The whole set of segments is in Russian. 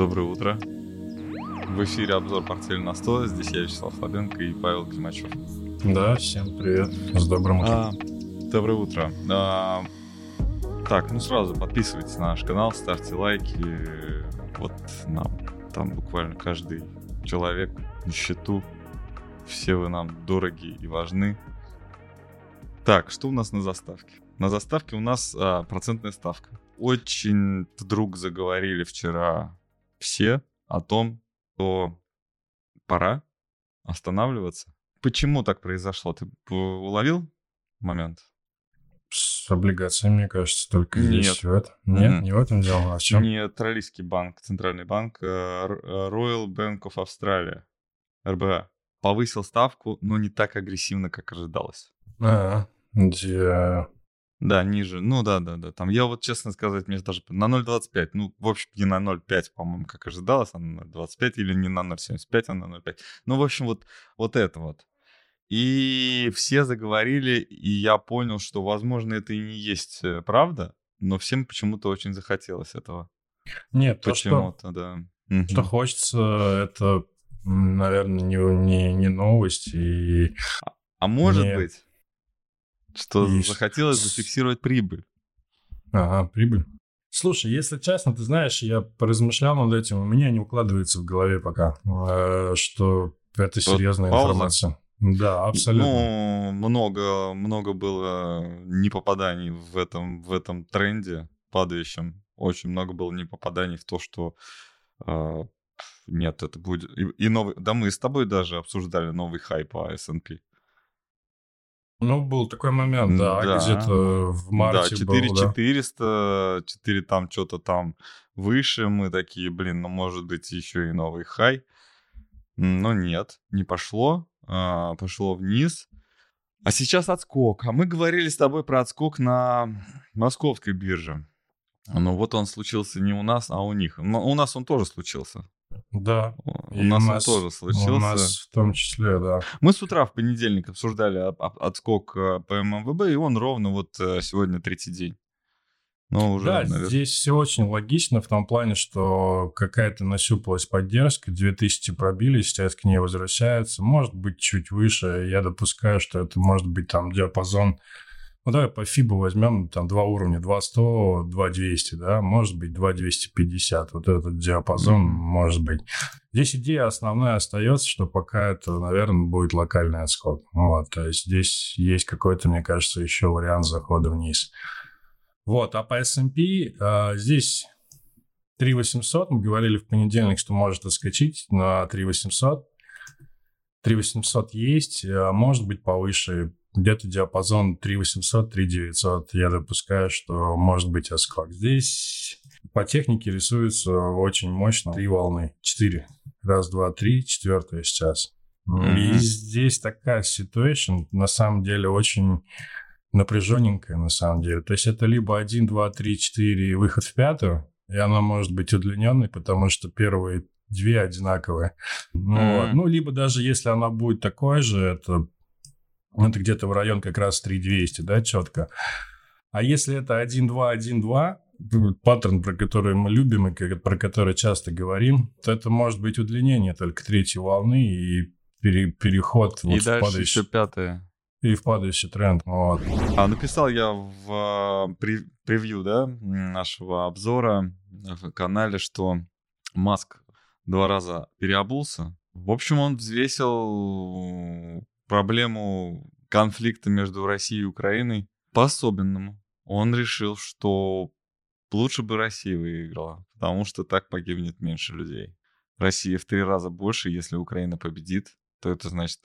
Доброе утро. В эфире обзор портфеля на 100. Здесь я, Вячеслав Слабенко и Павел Климачев. Да, всем привет. С добрым утром. А, доброе утро. А, так, ну сразу подписывайтесь на наш канал, ставьте лайки. Вот нам там буквально каждый человек на счету. Все вы нам дороги и важны. Так, что у нас на заставке? На заставке у нас а, процентная ставка. Очень вдруг заговорили вчера все о том, что пора останавливаться. Почему так произошло? Ты уловил момент? С облигациями, мне кажется, только Нет. здесь в этом. Нет, mm-hmm. не в этом дело. А в чем? Не Австралийский банк, центральный банк, э, Royal Bank of Australia, РБА, повысил ставку, но не так агрессивно, как ожидалось. А, где да, ниже. Ну да, да, да. Там я вот, честно сказать, мне даже на 0.25, ну, в общем, не на 0.5, по-моему, как ожидалось, а на 0.25 или не на 0.75, а на 0.5. Ну, в общем, вот, вот это вот. И все заговорили, и я понял, что, возможно, это и не есть э, правда, но всем почему-то очень захотелось этого. Нет, почему-то, да. Что хочется, это, наверное, не, не, не новость. И... А, а может не... быть, что и... захотелось зафиксировать прибыль. Ага, прибыль. Слушай, если честно, ты знаешь, я поразмышлял над этим, у меня не укладывается в голове пока, э, что это серьезная вот информация. Да, абсолютно. Ну, много, много было непопаданий в этом, в этом тренде падающем. Очень много было непопаданий в то, что э, нет, это будет... И, и новый... Да мы с тобой даже обсуждали новый хай по S&P. Ну, был такой момент, да, да. где-то в марте Да, 4400, да. 4 там что-то там выше, мы такие, блин, ну, может быть, еще и новый хай. Но нет, не пошло, а, пошло вниз. А сейчас отскок. А мы говорили с тобой про отскок на московской бирже. Ну вот он случился не у нас, а у них. Но у нас он тоже случился. Да. У и нас, он тоже случился. У нас в том числе, да. Мы с утра в понедельник обсуждали отскок э, по ММВБ, и он ровно вот э, сегодня третий день. Ну, уже, да, наверное... здесь все очень логично в том плане, что какая-то насюпалась поддержка, 2000 пробили, сейчас к ней возвращаются, может быть, чуть выше. Я допускаю, что это может быть там диапазон ну, давай по FIBA возьмем там два уровня, 2100, 2200, да, может быть, 2250. Вот этот диапазон mm-hmm. может быть. Здесь идея основная остается, что пока это, наверное, будет локальный отскок. Вот, то есть здесь есть какой-то, мне кажется, еще вариант захода вниз. Вот, а по S&P а, здесь 3800, мы говорили в понедельник, что может отскочить на 3800. 3800 есть, а может быть повыше где-то диапазон 3800, 3900. Я допускаю, что может быть отскок. Здесь по технике рисуется очень мощно три волны. Четыре. Раз, два, три. Четвертая сейчас. Mm-hmm. И здесь такая ситуация на самом деле очень напряженненькая на самом деле. То есть это либо 1, 2, 3, 4 выход в пятую, и она может быть удлиненной, потому что первые две одинаковые. Mm-hmm. вот. ну, либо даже если она будет такой же, это это где-то в район как раз 3200, да, четко. А если это 1-2, 1-2, паттерн, про который мы любим и про который часто говорим, то это может быть удлинение только третьей волны и пере, переход и вот дальше в падающий, еще пятая. И в падающий тренд. Вот. А написал я в а, превью да, нашего обзора в канале, что Маск два раза переобулся. В общем, он взвесил проблему конфликта между Россией и Украиной по-особенному. Он решил, что лучше бы Россия выиграла, потому что так погибнет меньше людей. Россия в три раза больше, если Украина победит, то это значит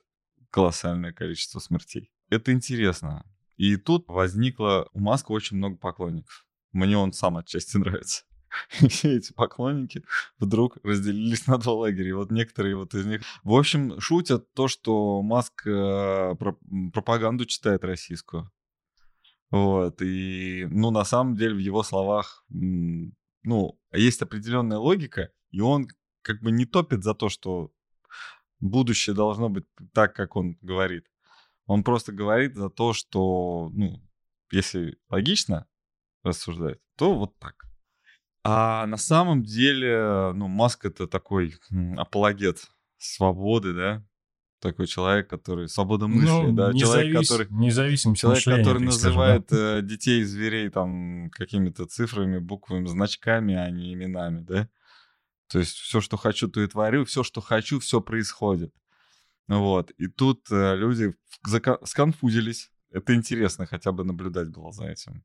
колоссальное количество смертей. Это интересно. И тут возникло у Маска очень много поклонников. Мне он сам отчасти нравится. И все эти поклонники вдруг разделились на два лагеря. И вот некоторые вот из них... В общем, шутят то, что Маск э, пропаганду читает российскую. Вот, и, ну, на самом деле, в его словах, ну, есть определенная логика, и он как бы не топит за то, что будущее должно быть так, как он говорит. Он просто говорит за то, что, ну, если логично рассуждать, то вот так. А на самом деле, ну, Маск это такой апологет свободы, да, такой человек, который свободомыслие, ну, да, человек, который независимость человек, который называет скажем, да? Э, детей и зверей там какими-то цифрами, буквами, значками, а не именами, да. То есть все, что хочу, то и творю, все, что хочу, все происходит. Вот. И тут э, люди сконфузились. Это интересно хотя бы наблюдать было за этим.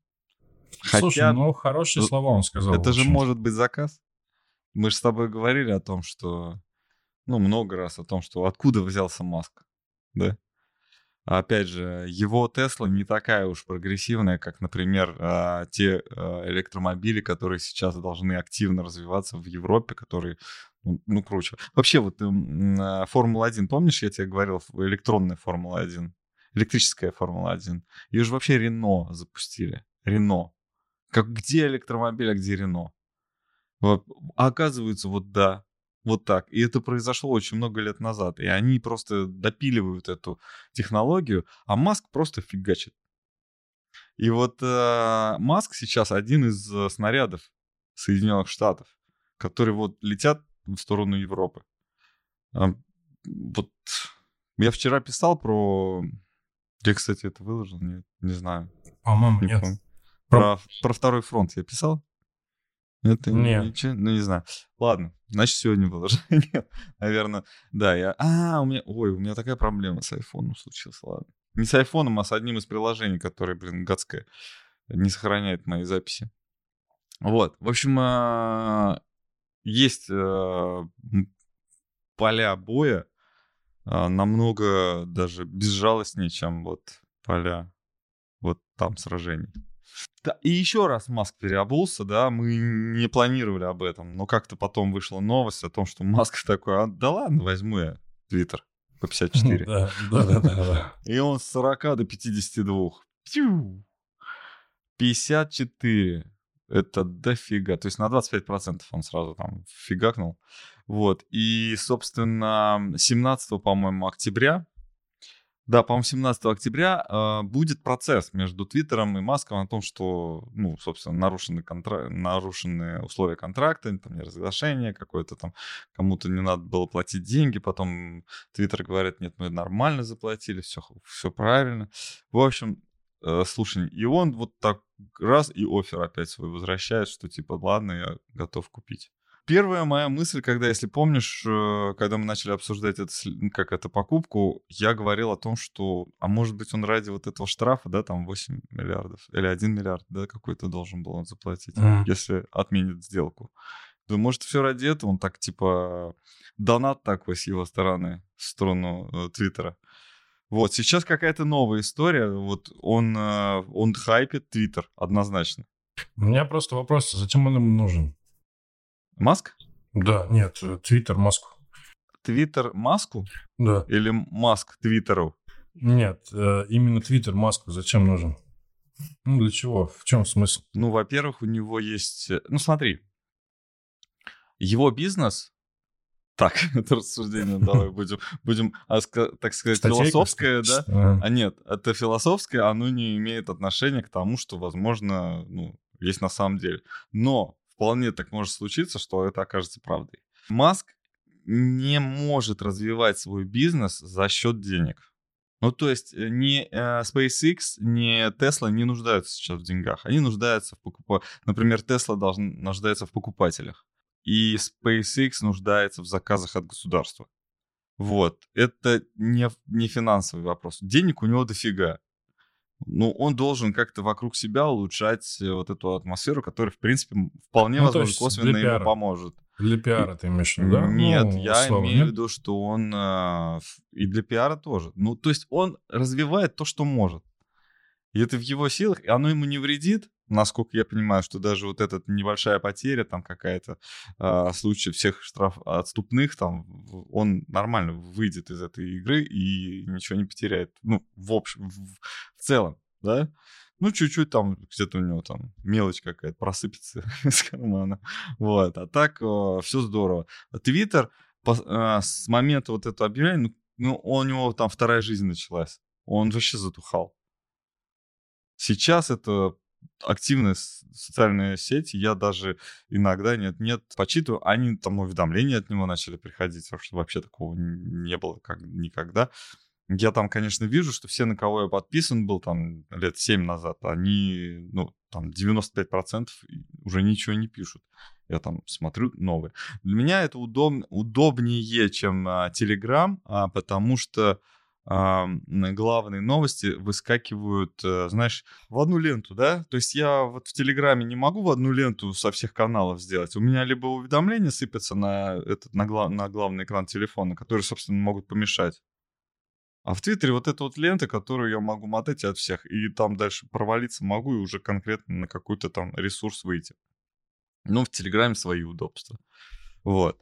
Слушай, ну хорошие слова он сказал. Это же может быть заказ. Мы же с тобой говорили о том, что ну, много раз о том, что откуда взялся Маск, да? А опять же, его Тесла не такая уж прогрессивная, как, например, а, те а, электромобили, которые сейчас должны активно развиваться в Европе, которые, ну, ну круче. Вообще, вот Формула-1, помнишь, я тебе говорил, электронная Формула-1, электрическая Формула-1, ее же вообще Рено запустили. Рено. Как где электромобиль, а где Рено? Вот. А оказывается, вот да, вот так. И это произошло очень много лет назад. И они просто допиливают эту технологию, а Маск просто фигачит. И вот э, Маск сейчас один из э, снарядов Соединенных Штатов, которые вот летят в сторону Европы. А, вот я вчера писал про... Я, кстати, это выложил? Нет, не знаю. По-моему, не нет. Про, про второй фронт я писал? Это Нет. Ничего, ну, не знаю. Ладно, значит, сегодня. Нет, наверное, да, я... А, у меня... Ой, у меня такая проблема с айфоном случилась, ладно. Не с айфоном, а с одним из приложений, которое, блин, гадское, не сохраняет мои записи. Вот, в общем, а, есть а, поля боя а, намного даже безжалостнее, чем вот поля вот там сражений. И еще раз Маск переобулся, да, мы не планировали об этом, но как-то потом вышла новость о том, что Маск такой, а, да ладно, возьму я Твиттер по 54. Да, да, да, да. И он с 40 до 52. 54. Это дофига. То есть на 25% он сразу там фигакнул. Вот. И, собственно, 17, по-моему, октября да, по-моему, 17 октября э, будет процесс между Твиттером и Маском о том, что, ну, собственно, нарушены, контра... нарушены условия контракта, там, неразглашение какое-то там, кому-то не надо было платить деньги, потом Твиттер говорит, нет, мы нормально заплатили, все, все правильно. В общем, э, слушай, и он вот так раз и офер опять свой возвращает, что типа, ладно, я готов купить. Первая моя мысль, когда, если помнишь, э, когда мы начали обсуждать это, как это покупку, я говорил о том, что, а может быть, он ради вот этого штрафа, да, там 8 миллиардов или 1 миллиард, да, какой-то должен был он заплатить, mm. если отменит сделку. Думаю, может, все ради этого он так, типа, донат такой с его стороны в сторону э, Твиттера. Вот, сейчас какая-то новая история. Вот он, э, он хайпит Твиттер, однозначно. У меня просто вопрос, зачем он ему нужен? Маск? Да, нет, Твиттер Маску. Твиттер Маску? Да. Или Маск Твиттеру? Нет, э, именно Твиттер Маску зачем нужен? Ну, для чего? В чем смысл? Ну, во-первых, у него есть... Э, ну, смотри. Его бизнес... Так, это рассуждение давай будем, будем а, так сказать, Статейка, философское, да? А нет, это философское, оно не имеет отношения к тому, что, возможно, ну, есть на самом деле. Но вполне так может случиться, что это окажется правдой. Маск не может развивать свой бизнес за счет денег. Ну, то есть э, ни э, SpaceX, ни Tesla не нуждаются сейчас в деньгах. Они нуждаются в покупателях. Например, Tesla должен, нуждается в покупателях. И SpaceX нуждается в заказах от государства. Вот. Это не, не финансовый вопрос. Денег у него дофига ну, он должен как-то вокруг себя улучшать э, вот эту атмосферу, которая, в принципе, вполне ну, возможно, косвенно ему поможет. Для пиара ты имеешь в виду, да? Нет, ну, я условно, имею в виду, что он э, и для пиара тоже. Ну, то есть он развивает то, что может. И это в его силах, и оно ему не вредит, насколько я понимаю, что даже вот эта небольшая потеря, там какая-то э, случай всех штраф отступных, там он нормально выйдет из этой игры и ничего не потеряет. Ну, в общем, в, в целом, да? Ну, чуть-чуть там где-то у него там мелочь какая-то просыпется из кармана. Вот. А так э, все здорово. Твиттер э, с момента вот этого объявления, ну, ну, у него там вторая жизнь началась. Он вообще затухал. Сейчас это активные социальные сети, я даже иногда нет-нет почитываю, они там уведомления от него начали приходить, что вообще такого не было как никогда. Я там, конечно, вижу, что все, на кого я подписан был там лет 7 назад, они, ну, там 95% уже ничего не пишут. Я там смотрю новые. Для меня это удоб... удобнее, чем а, Telegram, а, потому что а, главные новости выскакивают, а, знаешь, в одну ленту, да? То есть я вот в Телеграме не могу в одну ленту со всех каналов сделать. У меня либо уведомления сыпятся на, этот, на, глав... на главный экран телефона, которые, собственно, могут помешать. А в Твиттере вот эта вот лента, которую я могу мотать от всех, и там дальше провалиться могу, и уже конкретно на какой-то там ресурс выйти. Ну, в Телеграме свои удобства. Вот.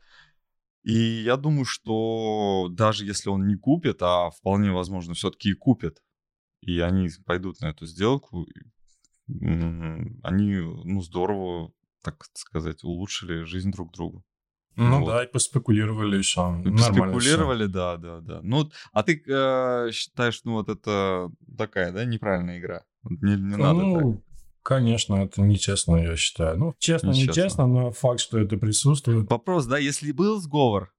И я думаю, что даже если он не купит, а вполне возможно все-таки и купит, и они пойдут на эту сделку, они, ну, здорово, так сказать, улучшили жизнь друг другу. Ну вот. да, и поспекулировали еще. И поспекулировали, да, да, да. Ну, а ты э, считаешь, ну вот это такая, да, неправильная игра? Не, не надо ну, так. Конечно, это нечестно, я считаю. Ну, честно, нечестно, нечестно, но факт, что это присутствует. Вопрос, да, если был сговор,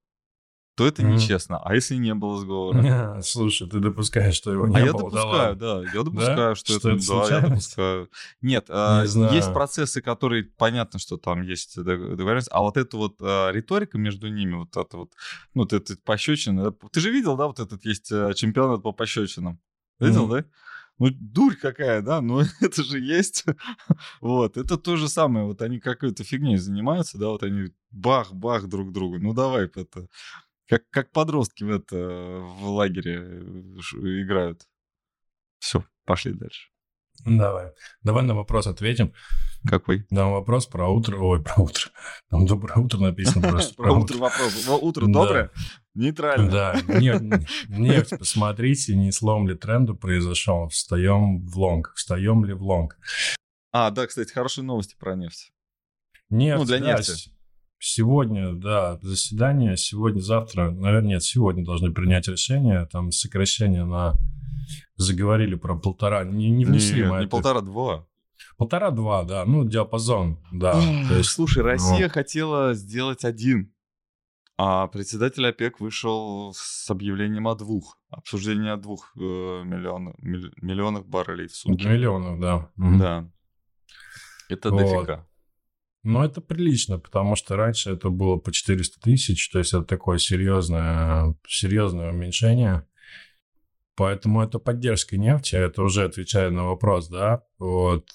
то это mm. нечестно. А если не было сговора? Слушай, ты допускаешь, что его не а было? я допускаю, да, я допускаю, что, это, да, я допускаю. Нет, а, есть процессы, которые понятно, что там есть договоренность, а вот эта вот а, риторика между ними, вот это вот, ну, вот это пощечина, ты же видел, да, вот этот есть э, чемпионат по пощечинам? Видел, да? Ну, дурь какая, да, но это же есть. вот, это то же самое, вот они какой-то фигней занимаются, да, вот они бах-бах друг другу, ну, давай это, как, как подростки в это, в лагере э, играют. Все, пошли дальше. Давай. Давай на вопрос ответим. Какой? Там вопрос про утро. Ой, про утро. Там доброе утро написано просто. Про утро вопрос. Утро доброе? Нейтрально. Да. Нефть, посмотрите, не слом ли тренду произошел. Встаем в лонг. Встаем ли в лонг? А, да, кстати, хорошие новости про нефть. Нефть, ну, для нефти. Сегодня, да, заседание, сегодня-завтра, наверное, нет, сегодня должны принять решение, там сокращение на заговорили про полтора, не, не внесли Нет, не полтора-два. Полтора-два, да, ну, диапазон, да. то есть, Слушай, Россия ну... хотела сделать один, а председатель ОПЕК вышел с объявлением о двух, обсуждение о двух э, миллионов, миллионов баррелей в сутки. Миллионов, да. Да. Это вот. дофига. Ну, это прилично, потому что раньше это было по 400 тысяч, то есть это такое серьезное, серьезное уменьшение. Поэтому это поддержка нефти, это уже отвечая на вопрос, да, вот,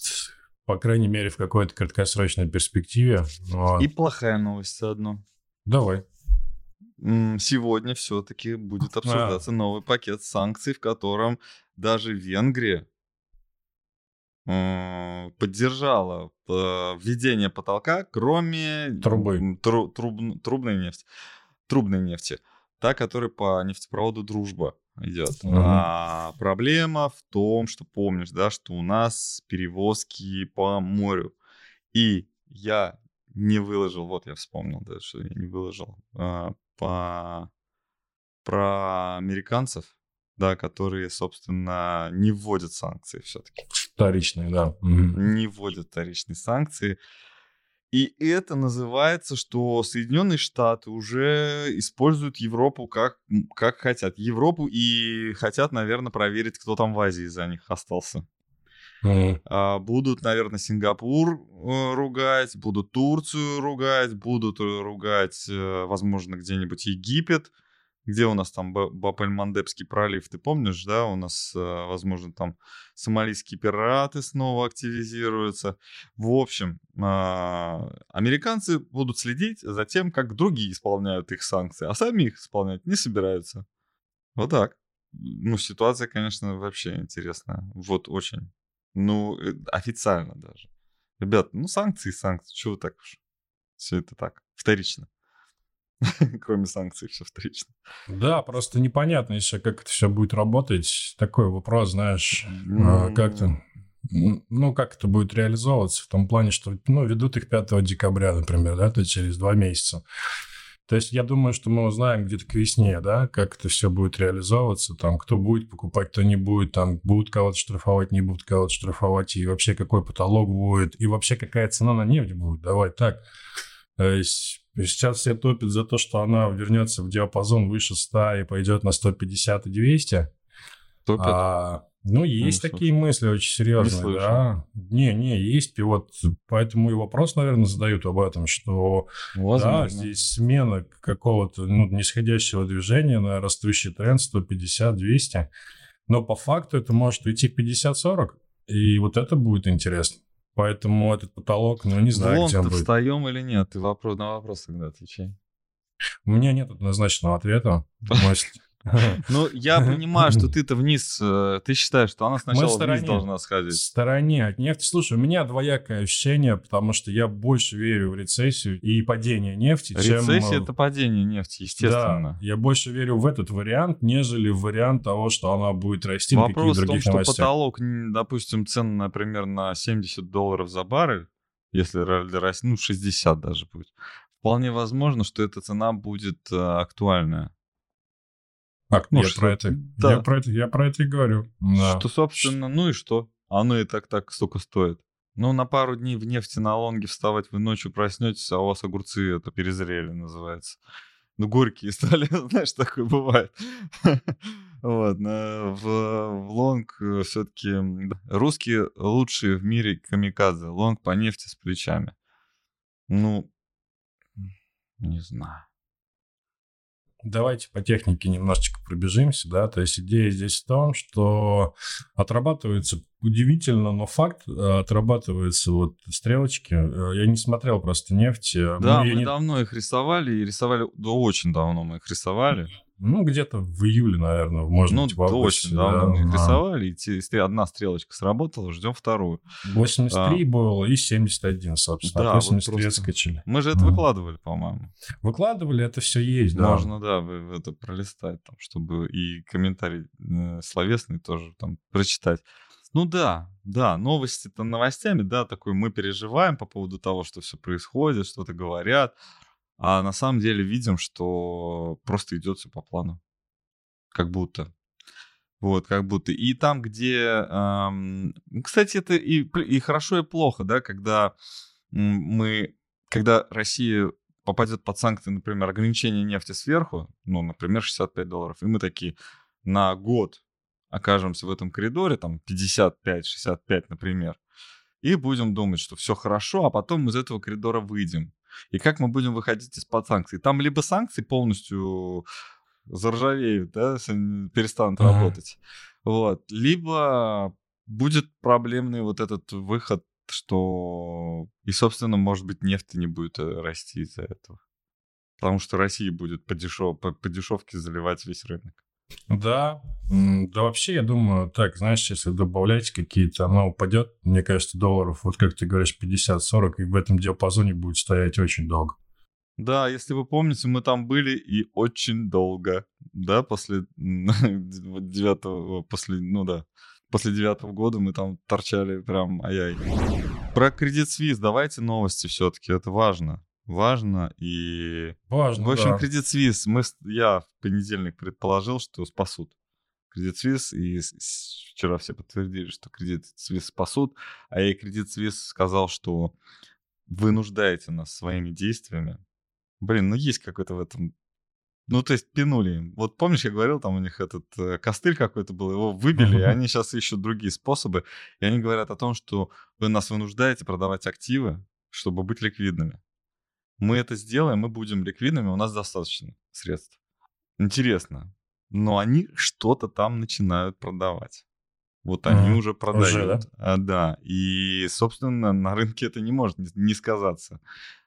по крайней мере, в какой-то краткосрочной перспективе. Вот. И плохая новость заодно. Давай. Сегодня все-таки будет обсуждаться а. новый пакет санкций, в котором даже Венгрия поддержала э, введение потолка, кроме трубы, тру, труб, трубной нефти, трубной нефти, та, которая по нефтепроводу Дружба идет. Mm-hmm. А, проблема в том, что помнишь, да, что у нас перевозки по морю. И я не выложил, вот я вспомнил, да, что я не выложил, а, по, про американцев, да, которые, собственно, не вводят санкции все-таки. Вторичные, да. Не вводят вторичные санкции. И это называется, что Соединенные Штаты уже используют Европу как, как хотят. Европу и хотят, наверное, проверить, кто там в Азии за них остался. Mm-hmm. Будут, наверное, Сингапур э, ругать, будут Турцию ругать, будут э, ругать, э, возможно, где-нибудь Египет где у нас там Баб-эль-Мандебский пролив, ты помнишь, да, у нас, э, возможно, там сомалийские пираты снова активизируются. В общем, а, американцы будут следить за тем, как другие исполняют их санкции, а сами их исполнять не собираются. Вот так. Ну, ситуация, конечно, вообще интересная. Вот очень. Ну, э, официально даже. Ребят, ну, санкции, санкции, чего так уж? Все это так, вторично. Кроме санкций, все вторично. Да, просто непонятно еще, как это все будет работать. Такой вопрос, знаешь, mm. как-то... Ну, как это будет реализовываться в том плане, что, ну, ведут их 5 декабря, например, да, то есть через два месяца. То есть я думаю, что мы узнаем где-то к весне, да, как это все будет реализовываться, там, кто будет покупать, кто не будет, там, будут кого-то штрафовать, не будут кого-то штрафовать, и вообще какой потолок будет, и вообще какая цена на нефть будет, давай так. То есть сейчас все топят за то, что она вернется в диапазон выше 100 и пойдет на 150 и 200. Топят? А, ну, есть ну, такие мысли очень серьезные, не да. Не, не, есть. И вот поэтому и вопрос, наверное, задают об этом, что Возможно. да, здесь смена какого-то ну, нисходящего движения на растущий тренд 150-200. Но по факту это может уйти 50-40. И вот это будет интересно. Поэтому этот потолок, ну, не знаю, Вон, где он будет. встаем или нет? Ты вопрос, на вопрос тогда отвечай. У меня нет однозначного ответа. Ну, я понимаю, что ты-то вниз, э, ты считаешь, что она сначала вниз должна сходить. В стороне от нефти. Слушай, у меня двоякое ощущение, потому что я больше верю в рецессию и падение нефти, Рецессия чем... Рецессия — это падение нефти, естественно. Да, я больше верю в этот вариант, нежели в вариант того, что она будет расти Вопрос в том, что новостях. потолок, допустим, цен, например, на 70 долларов за баррель, если расти, ну, 60 даже будет, вполне возможно, что эта цена будет э, актуальная. А, ну, я, что, про это, да. я про это, я про это и говорю. Да. Что, собственно, ну и что? Оно и так так столько стоит. Ну, на пару дней в нефти на лонге вставать вы ночью проснетесь, а у вас огурцы это перезрели, называется. Ну, горькие стали, знаешь, такое бывает. Вот, в, в лонг э, все-таки русские лучшие в мире камикадзе. Лонг по нефти с плечами. Ну, не знаю. Давайте по технике немножечко пробежимся, да, то есть идея здесь в том, что отрабатывается удивительно, но факт э, отрабатывается вот стрелочки. Э, я не смотрел просто нефть. Да, мы, мы не... давно их рисовали, и рисовали, да очень давно мы их рисовали. Ну, где-то в июле, наверное, можно ну, быть, в августе. очень давно да, мы их да. рисовали, и одна стрелочка сработала, ждем вторую. 83 а. было и 71, собственно. Да, 83 вот просто... скачали. Мы же это mm. выкладывали, по-моему. Выкладывали, это все есть, да. Можно, да, это пролистать, там, чтобы и комментарий э, словесный тоже там прочитать. Ну да, да, новости-то новостями, да, такой мы переживаем по поводу того, что все происходит, что-то говорят, а на самом деле видим, что просто идет все по плану. Как будто. Вот, как будто. И там, где... Эм, кстати, это и, и хорошо, и плохо, да, когда мы... Когда Россия попадет под санкции, например, ограничение нефти сверху, ну, например, 65 долларов, и мы такие на год окажемся в этом коридоре, там 55-65, например, и будем думать, что все хорошо, а потом из этого коридора выйдем. И как мы будем выходить из-под санкций? Там либо санкции полностью заржавеют, да, перестанут ага. работать, вот, либо будет проблемный вот этот выход, что и, собственно, может быть, нефть не будет э, расти из-за этого. Потому что Россия будет по, дешев... по, по дешевке заливать весь рынок. Да, да вообще, я думаю, так, знаешь, если добавлять какие-то, она упадет, мне кажется, долларов, вот как ты говоришь, 50-40, и в этом диапазоне будет стоять очень долго. Да, если вы помните, мы там были и очень долго, да, после девятого, после, ну да, после девятого года мы там торчали прям ай-яй. Про кредит Свиз давайте новости все-таки, это важно важно. И, важно, в общем, да. Кредит Свис, мы, я в понедельник предположил, что спасут. Кредит Свис, и вчера все подтвердили, что Кредит Свис спасут, а я Кредит Свис сказал, что вы нуждаете нас своими действиями. Блин, ну есть какой-то в этом ну, то есть пинули Вот помнишь, я говорил, там у них этот э, костыль какой-то был, его выбили, и они сейчас ищут другие способы. И они говорят о том, что вы нас вынуждаете продавать активы, чтобы быть ликвидными мы это сделаем, мы будем ликвидными, у нас достаточно средств. Интересно. Но они что-то там начинают продавать. Вот они mm, уже продают. Уже, да? А, да. И, собственно, на рынке это не может не сказаться.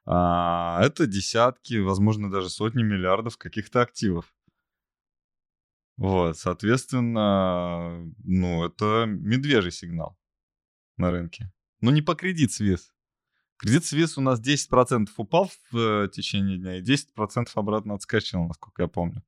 А, это десятки, возможно, даже сотни миллиардов каких-то активов. Вот, соответственно, ну, это медвежий сигнал на рынке. Но не по кредит свес. Кредит Свис у нас 10% упал в э, течение дня и 10% обратно отскочил, насколько я помню.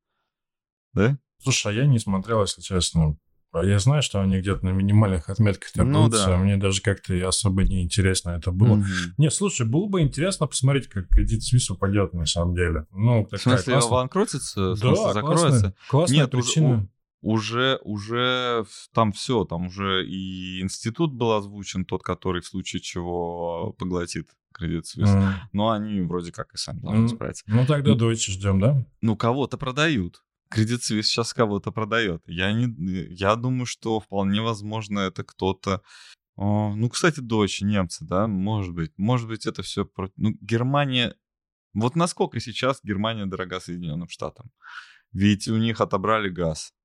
Да? Слушай, а я не смотрел, если честно. А я знаю, что они где-то на минимальных отметках торгуются. Ну, да. Мне даже как-то особо не интересно это было. Угу. Не, слушай, было бы интересно посмотреть, как кредит Suisse упадет на самом деле. Ну, в смысле, классная... банкротится? В смысле, да, закроется? Классная, классная Нет, причина. Уже, уже там все, там уже и институт был озвучен, тот, который в случае чего поглотит кредит Suisse. Mm. Но они вроде как и сами должны справиться. Ну, тогда Deutsche ждем, да? Ну, кого-то продают. Кредит Suisse сейчас кого-то продает. Я, не, я думаю, что вполне возможно это кто-то... Ну, кстати, дочь немцы, да, может быть. Может быть, это все... Ну, Германия... Вот насколько сейчас Германия дорога Соединенным Штатам? Ведь у них отобрали газ э,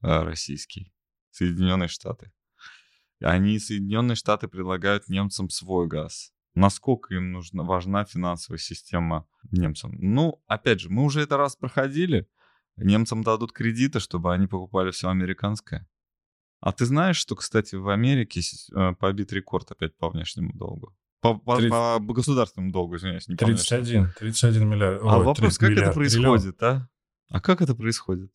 российский, Соединенные Штаты. Они, Соединенные Штаты, предлагают немцам свой газ. Насколько им нужна, важна финансовая система немцам? Ну, опять же, мы уже это раз проходили. Немцам дадут кредиты, чтобы они покупали все американское. А ты знаешь, что, кстати, в Америке э, побит рекорд опять по внешнему долгу? По, по, 30... по государственному долгу, извиняюсь, не 31, 31 миллиард. А Ой, вопрос, как миллиард, это происходит, триллион. а? А как это происходит?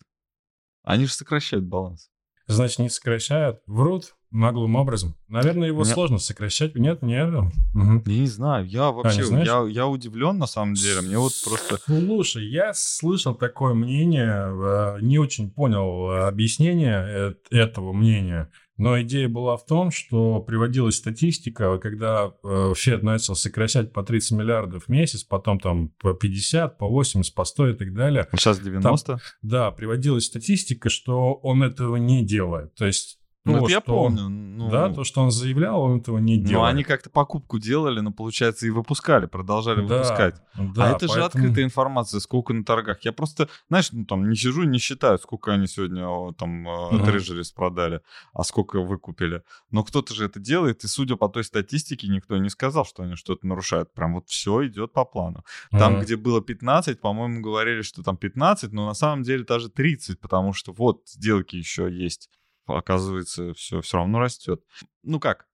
Они же сокращают баланс. Значит, не сокращают, врут, наглым образом. Наверное, его Нет. сложно сокращать. Нет, нет. Угу. Я не знаю. Я вообще, а, я, я удивлен на самом деле. Мне вот просто... Слушай, я слышал такое мнение, э, не очень понял э, объяснение этого мнения. Но идея была в том, что приводилась статистика, когда э, Фед начал сокращать по 30 миллиардов в месяц, потом там по 50, по 80, по 100 и так далее. Сейчас 90? Там, да, приводилась статистика, что он этого не делает. То есть ну, это я помню. Ну, да, то, что он заявлял, он этого не делал. Ну, они как-то покупку делали, но, получается, и выпускали, продолжали да, выпускать. Да, а это поэтому... же открытая информация, сколько на торгах. Я просто, знаешь, ну, там, не сижу, не считаю, сколько они сегодня там трежерис продали, а сколько выкупили. Но кто-то же это делает, и, судя по той статистике, никто не сказал, что они что-то нарушают. Прям вот все идет по плану. Там, uh-huh. где было 15, по-моему, говорили, что там 15, но на самом деле даже 30, потому что вот сделки еще есть оказывается, все, все равно растет. Ну как,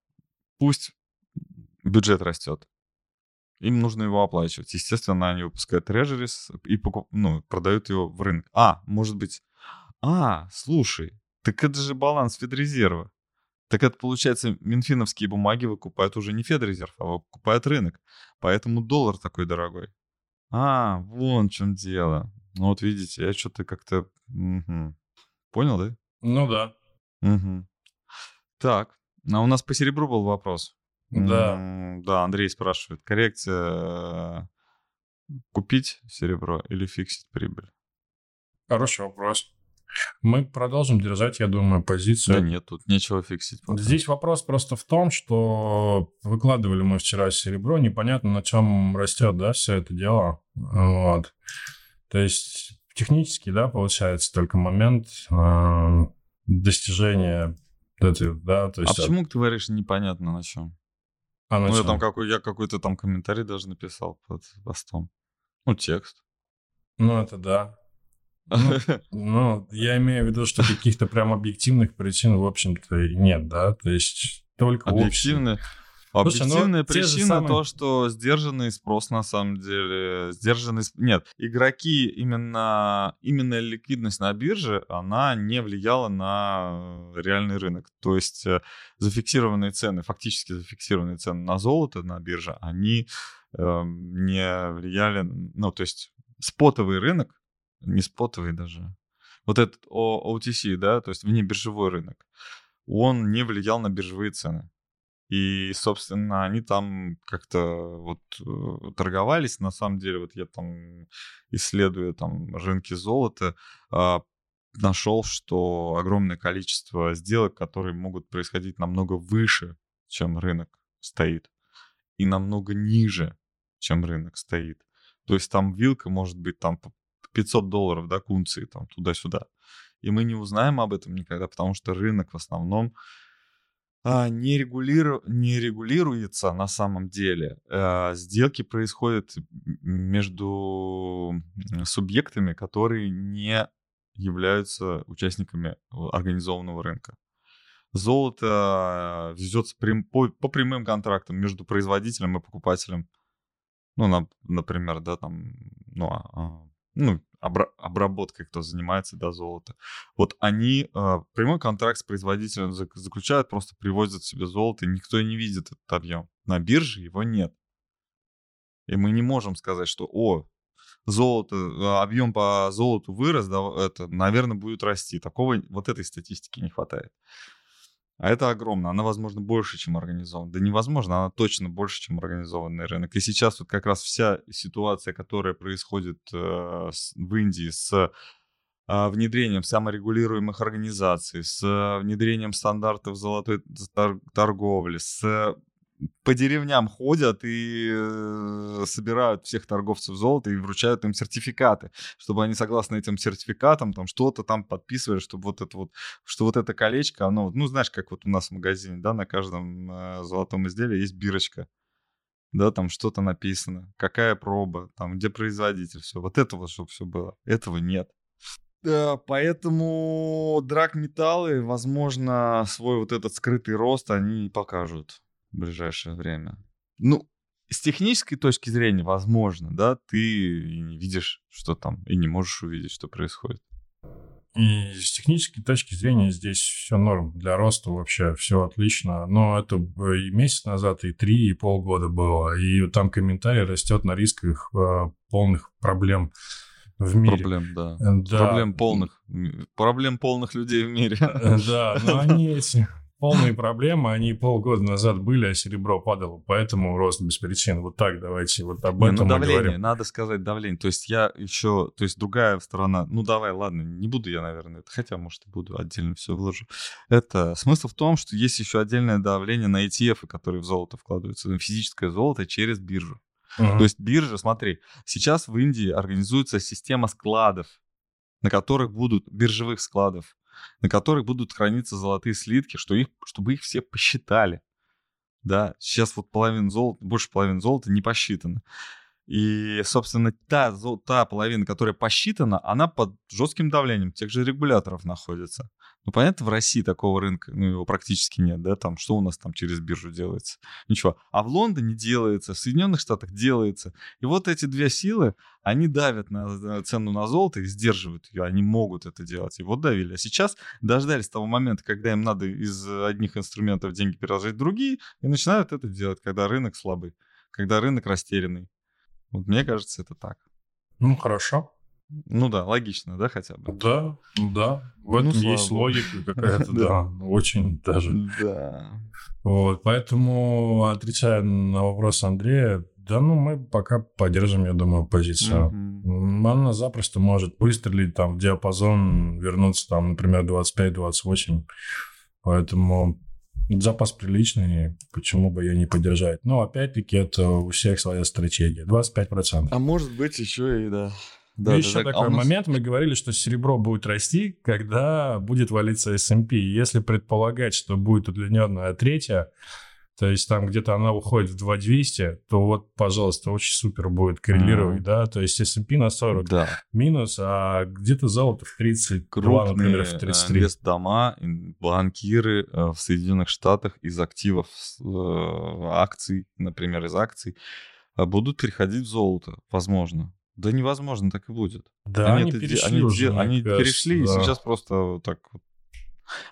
пусть бюджет растет. Им нужно его оплачивать. Естественно, они выпускают трежерис и покуп... ну, продают его в рынок. А, может быть... А, слушай, так это же баланс Федрезерва. Так это, получается, минфиновские бумаги выкупают уже не Федрезерв, а выкупают рынок. Поэтому доллар такой дорогой. А, вон в чем дело. Ну вот видите, я что-то как-то... Угу. Понял, да? Ну да. Угу. Так, а у нас по серебру был вопрос. Да. Да, Андрей спрашивает. Коррекция купить серебро или фиксить прибыль? Хороший вопрос. Мы продолжим держать, я думаю, позицию. Да нет, тут нечего фиксить. Пока. Здесь вопрос просто в том, что выкладывали мы вчера серебро, непонятно, на чем растет, да, все это дело. Вот. То есть технически, да, получается только момент а, достижения этой, да, то есть... А почему ты говоришь непонятно на чем? А на ну, чем? я там какой, я какой-то там комментарий даже написал под постом. Ну, текст. Ну, это да. Ну, ну, я имею в виду, что каких-то прям объективных причин, в общем-то, нет, да, то есть только Объективная Слушай, ну, причина самые... то, что сдержанный спрос на самом деле, сдержанный... Нет, игроки, именно, именно ликвидность на бирже, она не влияла на реальный рынок. То есть э, зафиксированные цены, фактически зафиксированные цены на золото на бирже, они э, не влияли... Ну, то есть спотовый рынок, не спотовый даже, вот этот OTC, да, то есть внебиржевой рынок, он не влиял на биржевые цены. И, собственно, они там как-то вот э, торговались. На самом деле, вот я там, исследуя там рынки золота, а, нашел, что огромное количество сделок, которые могут происходить намного выше, чем рынок стоит, и намного ниже, чем рынок стоит. То есть там вилка может быть там 500 долларов, да, кунции, там туда-сюда. И мы не узнаем об этом никогда, потому что рынок в основном а, не, регулиру... не регулируется на самом деле. А, сделки происходят между субъектами, которые не являются участниками организованного рынка. Золото везется прям, по, по прямым контрактам между производителем и покупателем. Ну, на, например, да, там, ну, а, а ну, обработкой, кто занимается, да, золото. Вот они э, прямой контракт с производителем заключают, просто привозят себе золото, и никто не видит этот объем. На бирже его нет. И мы не можем сказать, что, о, золото, а, объем по золоту вырос, да, это, наверное, будет расти. Такого, вот этой статистики не хватает. А это огромно. Она, возможно, больше, чем организована. Да невозможно, она точно больше, чем организованный рынок. И сейчас вот как раз вся ситуация, которая происходит э, в Индии с э, внедрением саморегулируемых организаций, с э, внедрением стандартов золотой торговли, с по деревням ходят и э, собирают всех торговцев золота и вручают им сертификаты, чтобы они согласно этим сертификатам там что-то там подписывали, чтобы вот это вот, что вот это колечко, оно, ну знаешь, как вот у нас в магазине, да, на каждом э, золотом изделии есть бирочка, да, там что-то написано, какая проба, там, где производитель, все, вот этого, чтобы все было, этого нет. Да, поэтому драгметаллы, возможно, свой вот этот скрытый рост они покажут в ближайшее время. Ну, с технической точки зрения, возможно, да, ты и не видишь, что там, и не можешь увидеть, что происходит. И с технической точки зрения здесь все норм. Для роста вообще все отлично. Но это и месяц назад, и три, и полгода было. И там комментарий растет на рисках э, полных проблем в мире. Проблем, да. да. Проблем полных. Проблем полных людей в мире. Да, но они эти полные проблемы, они полгода назад были, а серебро падало, поэтому рост без причин. Вот так давайте вот об этом не, ну, давление, говорим. надо сказать давление. То есть я еще, то есть другая сторона, ну давай, ладно, не буду я, наверное, это, хотя, может, и буду, отдельно все вложу. Это смысл в том, что есть еще отдельное давление на ETF, которые в золото вкладываются, на физическое золото через биржу. Uh-huh. То есть биржа, смотри, сейчас в Индии организуется система складов, на которых будут биржевых складов, на которых будут храниться золотые слитки, что их, чтобы их все посчитали. Да, сейчас вот половина золота, больше половины золота не посчитано. И, собственно, та, та половина, которая посчитана, она под жестким давлением тех же регуляторов находится. Ну, понятно, в России такого рынка, ну, его практически нет, да, там, что у нас там через биржу делается? Ничего. А в Лондоне делается, в Соединенных Штатах делается. И вот эти две силы, они давят на цену на золото и сдерживают ее, они могут это делать. И вот давили. А сейчас дождались того момента, когда им надо из одних инструментов деньги переложить в другие, и начинают это делать, когда рынок слабый, когда рынок растерянный. Вот мне кажется, это так. Ну, хорошо. Ну да, логично, да, хотя бы? Да, да. В этом ну, есть логика какая-то, да. Очень даже. Да. Вот, поэтому, отвечая на вопрос Андрея, да, ну, мы пока поддержим, я думаю, позицию. Она запросто может выстрелить там в диапазон, вернуться там, например, 25-28. Поэтому Запас приличный, почему бы ее не поддержать? Но опять-таки это у всех своя стратегия. 25%. А может быть еще и да. Да, еще да, такой а нас... момент, мы говорили, что серебро будет расти, когда будет валиться S&P. Если предполагать, что будет удлиненная третья, то есть там где-то она уходит в 2200, то вот, пожалуйста, очень супер будет коррелировать, mm-hmm. да, то есть S&P на 40 да. минус, а где-то золото в 30, Крупные например, в 33. дома, банкиры э, в Соединенных Штатах из активов э, акций, например, из акций, э, будут переходить в золото, возможно. Да невозможно, так и будет. Да, они, они перешли они, уже, они кажется, перешли, да. и сейчас просто так вот.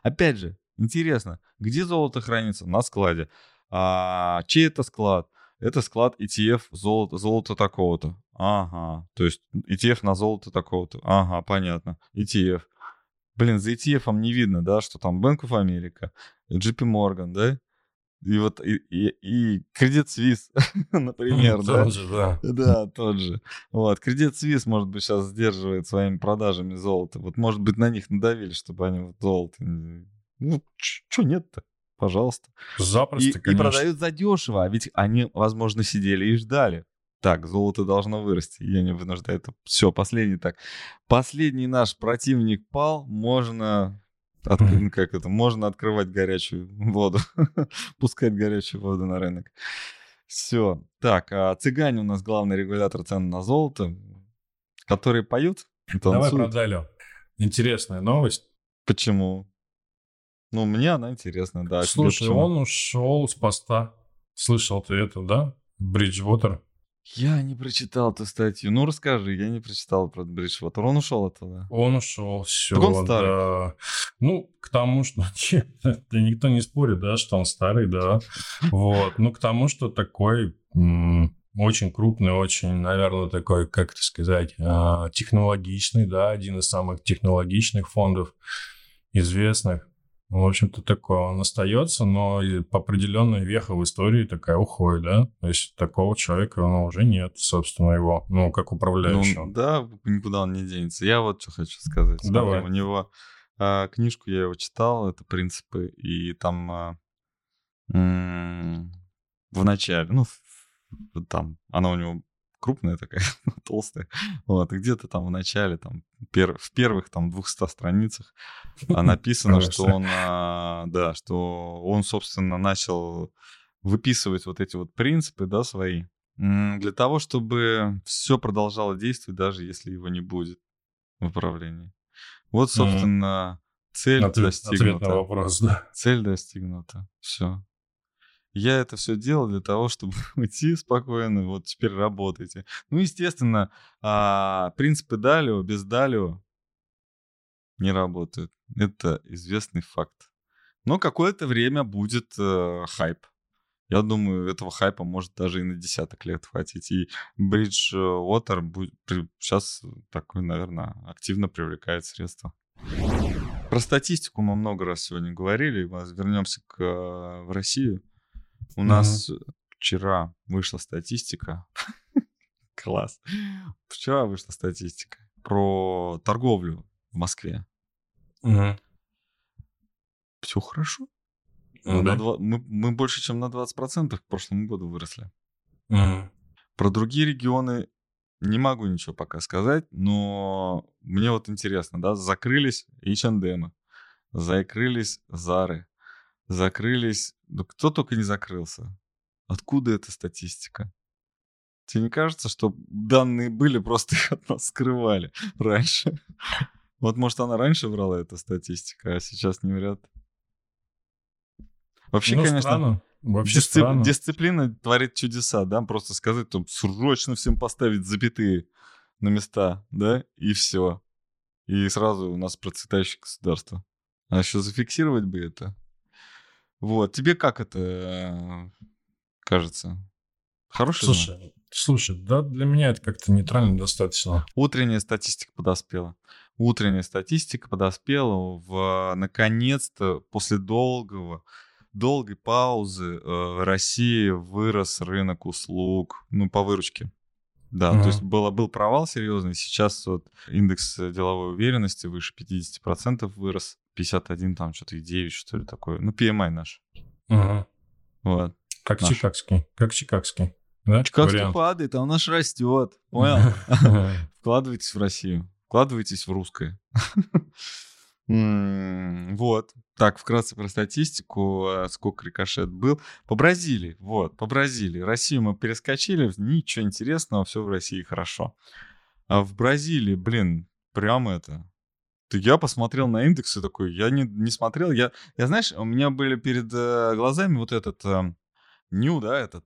Опять же, интересно, где золото хранится? На складе. А, чей это склад? Это склад ETF золото, золото такого-то. Ага. То есть ETF на золото такого-то. Ага, понятно. ETF. Блин, за ETF не видно, да, что там Bank of America, JP Morgan, да? И вот и, и, и Credit Suisse, например, да? Тот же, да. Да, тот же. Вот, Credit Suisse, может быть, сейчас сдерживает своими продажами золота. Вот, может быть, на них надавили, чтобы они вот золото... Ну, что нет-то? Пожалуйста. Запросто, и, конечно. И продают задешево, а ведь они, возможно, сидели и ждали. Так, золото должно вырасти. Я не вынуждаю это. Все, последний так. Последний наш противник пал. Можно от, как это, можно открывать горячую воду, пускать горячую воду на рынок. Все. Так, а цыгане у нас главный регулятор цен на золото, которые поют, танцуют. Давай про Далю. Интересная новость. Почему? Ну, мне она интересна, да. Слушай, он ушел с поста. Слышал ты это, да? Бриджвотер. Я не прочитал эту статью. Ну, расскажи, я не прочитал про Бриджвотер. Он ушел оттуда? Он ушел, все. Так он старый? Да. Ну, к тому, что... никто не спорит, да, что он старый, да. Вот. Ну, к тому, что такой очень крупный, очень, наверное, такой, как это сказать, а, технологичный, да, один из самых технологичных фондов известных. В общем-то, такое он остается, но по определенной веха в истории такая уходит, да? То есть такого человека ну, уже нет, собственно, его, ну, как управляющего. Ну, да, никуда он не денется. Я вот что хочу сказать. Давай. У него а, книжку я его читал, это «Принципы», и там а, м- в начале, ну, там, она у него крупная такая, толстая. Вот, и где-то там в начале, там, пер, в первых там 200 страницах а, написано, что он, а, да, что он, собственно, начал выписывать вот эти вот принципы, да, свои, для того, чтобы все продолжало действовать, даже если его не будет в управлении. Вот, собственно, цель ответ, достигнута. Ответ на вопрос, да. Цель достигнута. Все. Я это все делал для того, чтобы уйти спокойно, вот теперь работайте. Ну, естественно, а, принципы Далио без Далио не работают. Это известный факт. Но какое-то время будет э, хайп. Я думаю, этого хайпа может даже и на десяток лет хватить. И Bridgewater будет, сейчас такой, наверное, активно привлекает средства. Про статистику мы много раз сегодня говорили. Вернемся к, э, в Россию. У нас вчера вышла статистика. Класс. Вчера вышла статистика про торговлю в Москве. Все хорошо. Ну, да? 2, мы, мы больше, чем на 20% к прошлому году выросли. Про другие регионы не могу ничего пока сказать, но мне вот интересно, да, закрылись H&M, закрылись Зары, закрылись. Ну, кто только не закрылся. Откуда эта статистика? Тебе не кажется, что данные были, просто их от нас скрывали раньше? Вот, может, она раньше врала, эта статистика, а сейчас не врет. Вообще, ну, конечно, странно. Вообще дисцип... странно. дисциплина творит чудеса, да? Просто сказать, там, срочно всем поставить запятые на места, да? И все. И сразу у нас процветающее государство. А еще зафиксировать бы это. Вот, тебе как это э, кажется? Хороший Слушай, знак? слушай, да, для меня это как-то нейтрально достаточно. Утренняя статистика подоспела. Утренняя статистика подоспела в, наконец-то, после долгого, долгой паузы э, в России вырос рынок услуг, ну, по выручке. Да, uh-huh. то есть было, был провал серьезный. Сейчас вот индекс деловой уверенности выше 50% вырос. 51 там что-то и 9, что ли, такое. Ну, PMI наш. Угу. Вот. Как наш. чикагский. Как чикагский. Да? Чикагский Вариант. падает, а у нас растет. Понял? Вкладывайтесь в Россию. Вкладывайтесь в русское. Вот. Так, вкратце про статистику, а, сколько рикошет был. По Бразилии, вот, по Бразилии. Россию мы перескочили, ничего интересного, все в России хорошо. А в Бразилии, блин, прям это, я посмотрел на индексы такой, я не, не смотрел, я, я, знаешь, у меня были перед э, глазами вот этот э, New, да, этот,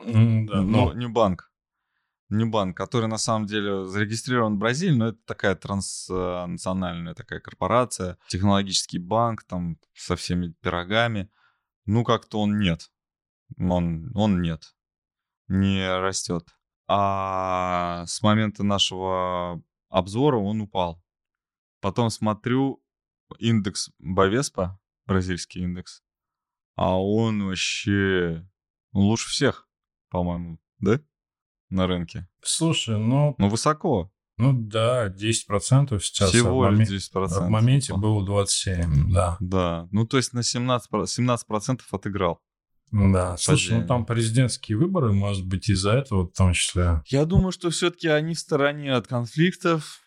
mm, да, но... Ньюбанк, Ньюбанк, который на самом деле зарегистрирован в Бразилии, но это такая транснациональная такая корпорация, технологический банк там со всеми пирогами, ну как-то он нет, он, он нет, не растет. А с момента нашего обзора он упал. Потом смотрю индекс Бавеспа, бразильский индекс, а он вообще лучше всех, по-моему, да? На рынке. Слушай, ну... Ну, высоко. Ну да, 10% сейчас. Всего а лишь 10%. В моменте было 27, да. Да, ну то есть на 17%, 17% отыграл. Да, слушай, ну там президентские выборы, может быть, из-за этого в том числе. Я думаю, что все-таки они в стороне от конфликтов,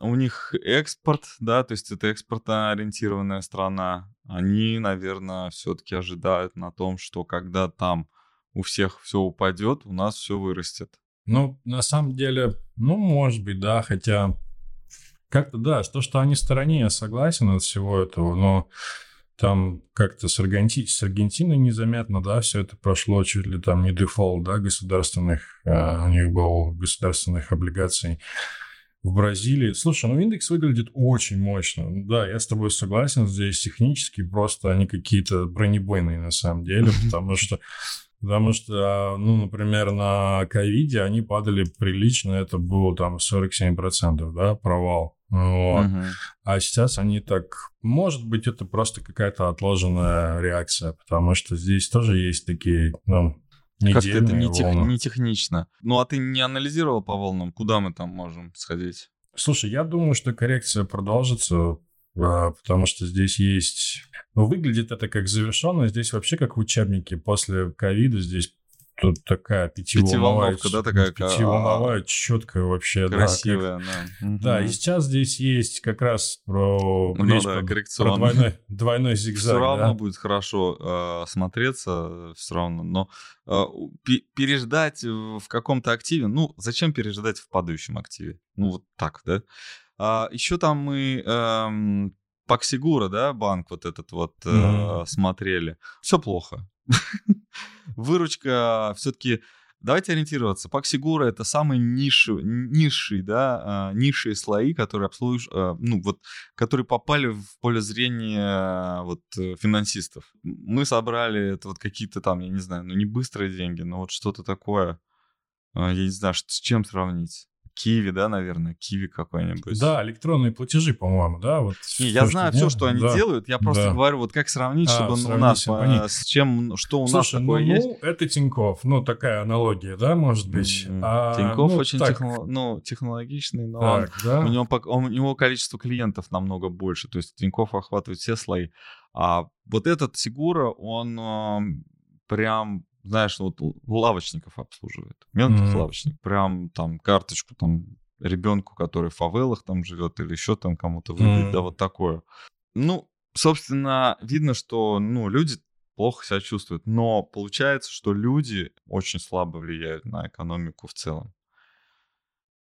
у них экспорт, да, то есть это экспортоориентированная страна. Они, наверное, все-таки ожидают на том, что когда там у всех все упадет, у нас все вырастет. Ну, на самом деле, ну, может быть, да, хотя как-то, да, то, что они в стороне, я согласен от всего этого, но там как-то с, Аргенти... с Аргентиной незаметно, да, все это прошло чуть ли там не дефолт, да, государственных, а, у них был государственных облигаций в Бразилии. Слушай, ну индекс выглядит очень мощно. Да, я с тобой согласен, здесь технически просто они какие-то бронебойные на самом деле, потому что Потому что, а, ну, например, на ковиде они падали прилично, это было там 47%, да, провал. Вот. Угу. А сейчас они так... Может быть, это просто какая-то отложенная реакция, потому что здесь тоже есть такие, ну, как это не, тех, не технично. Ну, а ты не анализировал по волнам, куда мы там можем сходить? Слушай, я думаю, что коррекция продолжится, потому что здесь есть... Ну, выглядит это как завершенно, здесь вообще как в учебнике. После ковида здесь Тут такая пятиволновая, да, такая пятиволновая, а, четкая вообще, красивая, да. Как... Да. да, и сейчас здесь есть как раз про, ну, да, про двойной, двойной зигзаг. Все равно да? будет хорошо э, смотреться, все равно, но э, переждать в каком-то активе, ну, зачем переждать в падающем активе? Ну, вот так, да. А, еще там мы э, Паксигура, да, банк вот этот вот э, mm-hmm. смотрели. Все плохо. Выручка все-таки давайте ориентироваться. Паксигура это самые ниши, низшие, да, э, низшие слои, которые обслуживают, э, ну вот, которые попали в поле зрения вот финансистов. Мы собрали это вот какие-то там, я не знаю, ну не быстрые деньги, но вот что-то такое. Я не знаю, с чем сравнить. Киви, да, наверное, Киви какой-нибудь. Да, электронные платежи, по-моему, да. Вот Не, я знаю все, что они да. делают. Я просто да. говорю, вот как сравнить, а, чтобы у нас по, с чем, что у Слушай, нас такое ну, есть. Ну, это Тиньков, ну такая аналогия, да, может быть. Mm-hmm. А, Тиньков ну, очень так... техно, ну, технологичный, но так, он, да? у, него, он, у него количество клиентов намного больше. То есть Тиньков охватывает все слои. А вот этот Сигура, он прям знаешь, вот лавочников обслуживает. Мелких mm-hmm. лавочник. Прям там карточку там ребенку, который в фавелах там живет или еще там кому-то выдать, mm-hmm. да, вот такое. Ну, собственно, видно, что, ну, люди плохо себя чувствуют, но получается, что люди очень слабо влияют на экономику в целом.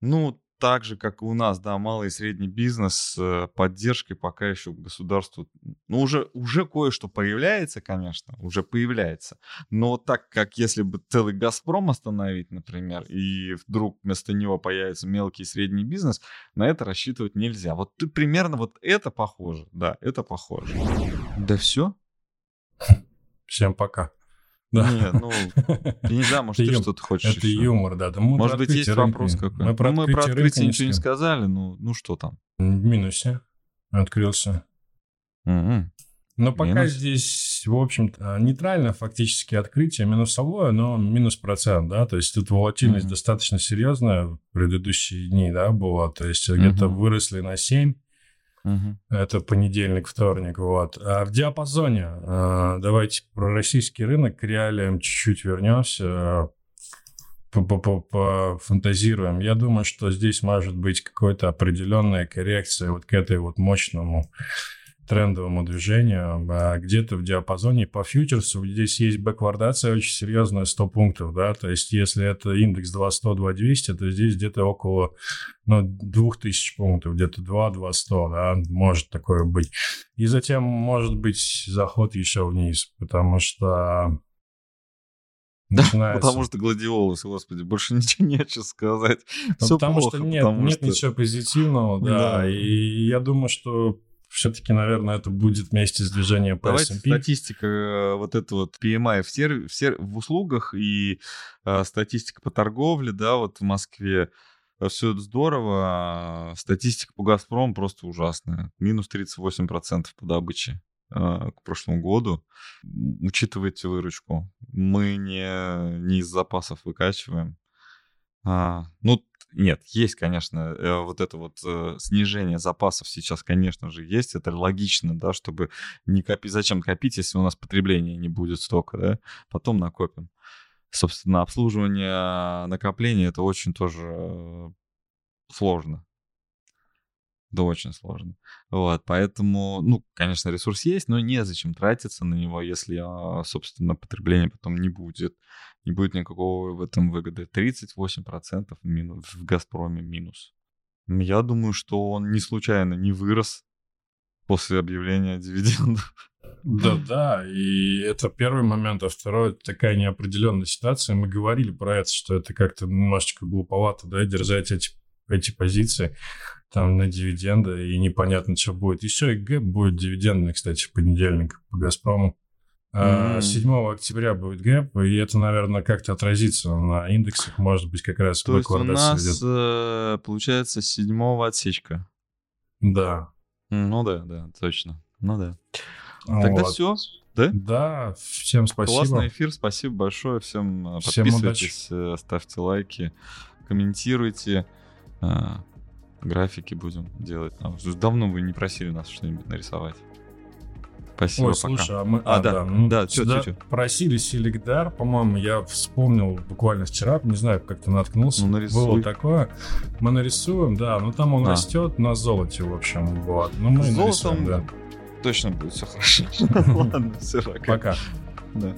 Ну, так же, как и у нас, да, малый и средний бизнес с э, поддержкой пока еще государству, ну, уже, уже кое-что появляется, конечно, уже появляется, но так как если бы целый «Газпром» остановить, например, и вдруг вместо него появится мелкий и средний бизнес, на это рассчитывать нельзя. Вот ты примерно вот это похоже, да, это похоже. Да все? Всем пока. Да. Не, ну, я не знаю, может, ты что-то хочешь Это еще. юмор, да. да может быть, есть рынка. вопрос какой-то. Мы про, ну, мы про открытие ничего не сказали, ну, ну что там? В минусе открылся. Угу. Но пока минус. здесь, в общем-то, нейтрально фактически открытие, минусовое, но минус процент, да, то есть тут волатильность достаточно серьезная в предыдущие дни, да, была, то есть где-то выросли на 7, Угу. Это понедельник, вторник, вот. А в диапазоне, а, давайте про российский рынок к реалиям чуть-чуть вернемся, пофантазируем. Я думаю, что здесь может быть какая-то определенная коррекция вот к этой вот мощному трендовому движению, а где-то в диапазоне по фьючерсу здесь есть бэквардация очень серьезная 100 пунктов, да, то есть если это индекс 2100-2200, то здесь где-то около ну, 2000 пунктов, где-то 2-2100, да, может такое быть. И затем может быть заход еще вниз, потому что Начинается. потому что гладиолус, господи, больше ничего нечего сказать. Ну, Все потому плохо, что нет, потому нет что... ничего позитивного, да. да. И я думаю, что все-таки, наверное, это будет вместе с движением по Давайте S&P. статистика, э, вот это вот PMI в, серв... в, серв... в услугах и э, статистика по торговле, да, вот в Москве. Все это здорово. А статистика по «Газпрому» просто ужасная. Минус 38% по добыче э, к прошлому году. Учитывайте выручку. Мы не, не из запасов выкачиваем. А, ну, нет, есть, конечно, э, вот это вот э, снижение запасов сейчас, конечно же, есть. Это логично, да, чтобы не копить. Зачем копить, если у нас потребления не будет столько, да? Потом накопим. Собственно, обслуживание накопления это очень тоже сложно. Да очень сложно. Вот, поэтому, ну, конечно, ресурс есть, но незачем тратиться на него, если, а, собственно, потребления потом не будет. Не будет никакого в этом выгоды. 38% минус, в «Газпроме» минус. Я думаю, что он не случайно не вырос после объявления дивидендов. Да, да, и это первый момент, а второй такая неопределенная ситуация. Мы говорили про это, что это как-то немножечко глуповато, да, держать эти, эти позиции там на дивиденды, и непонятно, что будет. Еще и гэп будет дивидендный, кстати, в понедельник по «Газпрому». Mm-hmm. 7 октября будет гэп, и это, наверное, как-то отразится на индексах, может быть, как раз То есть у нас, идет. Э, получается, 7 отсечка. Да. Ну да, да, точно. Ну да. Тогда вот. все. Да? Да, всем спасибо. Классный эфир, спасибо большое. Всем, э, всем подписывайтесь, удачи. Э, ставьте лайки, комментируйте. Графики будем делать. Давно вы не просили нас что-нибудь нарисовать. Спасибо, Ой, пока. слушай, а мы... А, а да, да, ну, да чё, чё, чё? просили Селегдар, по-моему, я вспомнил буквально вчера, не знаю, как ты наткнулся. Ну, нарисуй. Было такое. Мы нарисуем, да, ну там он а. растет на золоте, в общем, вот. Ну мы Золотом нарисуем, да. точно будет все хорошо. Ладно, все, пока. Пока. Да.